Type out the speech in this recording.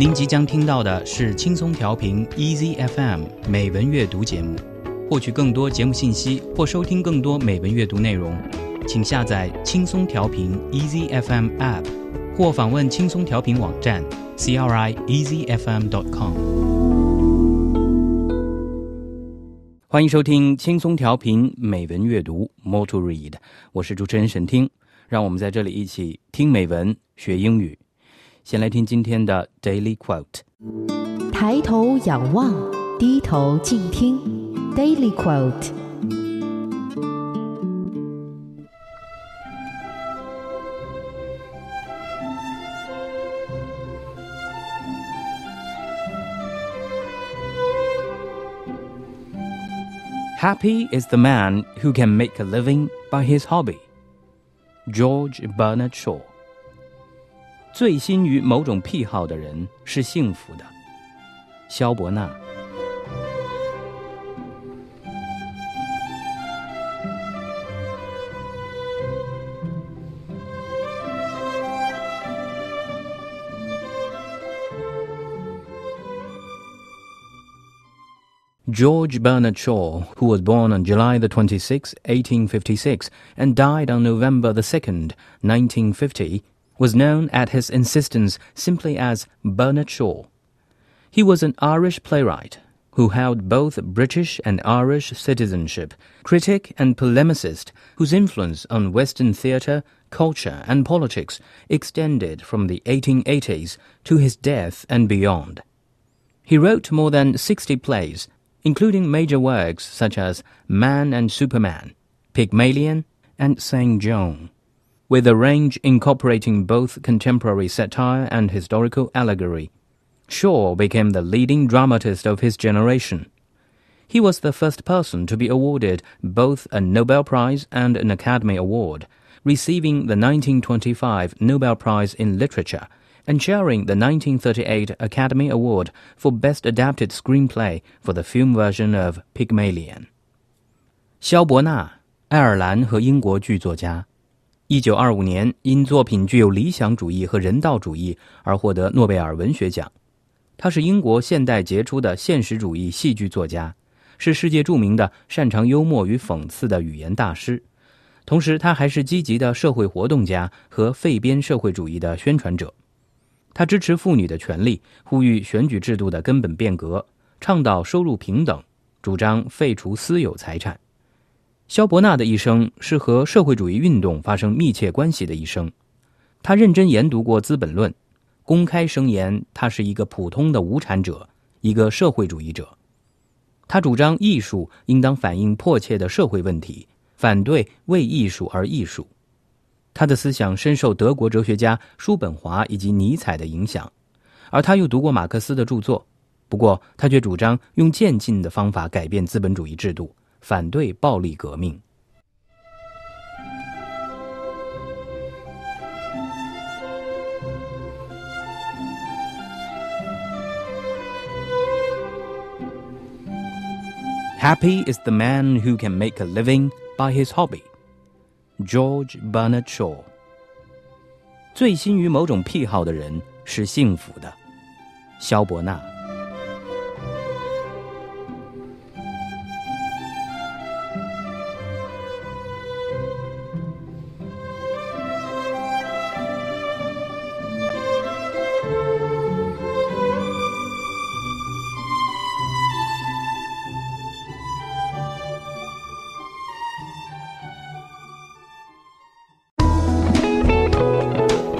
您即将听到的是轻松调频 Easy FM 美文阅读节目。获取更多节目信息或收听更多美文阅读内容，请下载轻松调频 Easy FM App，或访问轻松调频网站 crieasyfm.com。欢迎收听轻松调频美文阅读 Moto read 我是主持人沈听，让我们在这里一起听美文学英语。先来听今天的 Daily Quote：抬头仰望，低头静听。Daily quote. Happy is the man who can make a living by his hobby. George Bernard Shaw。 醉心于某种癖好的人是幸福的。萧伯纳。George Bernard Shaw, who was born on July the 26, 1856, and died on November the 2nd, 1950, was known at his insistence simply as Bernard Shaw. He was an Irish playwright who held both British and Irish citizenship, critic and polemicist whose influence on Western theatre, culture, and politics extended from the 1880s to his death and beyond. He wrote more than 60 plays, including major works such as Man and Superman, Pygmalion, and St. John, with a range incorporating both contemporary satire and historical allegory. Shaw became the leading dramatist of his generation. He was the first person to be awarded both a Nobel Prize and an Academy Award, receiving the 1925 Nobel Prize in Literature and sharing the 1938 Academy Award for Best Adapted Screenplay for the film version of Pygmalion. 萧伯纳，爱尔兰和英国剧作家， 一九二五年因作品具有理想主义和人道主义而获得诺贝尔文学奖。他是英国现代杰出的现实主义戏剧作家，是世界著名的擅长幽默与讽刺的语言大师。同时，他还是积极的社会活动家和废边社会主义的宣传者。他支持妇女的权利，呼吁选举制度的根本变革，倡导收入平等，主张废除私有财产。萧伯纳的一生是和社会主义运动发生密切关系的一生。他认真研读过《资本论》，公开声言他是一个普通的无产者，一个社会主义者。他主张艺术应当反映迫切的社会问题，反对为艺术而艺术。他的思想深受德国哲学家叔本华以及尼采的影响，而他又读过马克思的著作。不过，他却主张用渐进的方法改变资本主义制度，反对暴力革命。Happy is the man who can make a living by his hobby. George Bernard Shaw，醉心于某种癖好的人是幸福的。萧伯纳。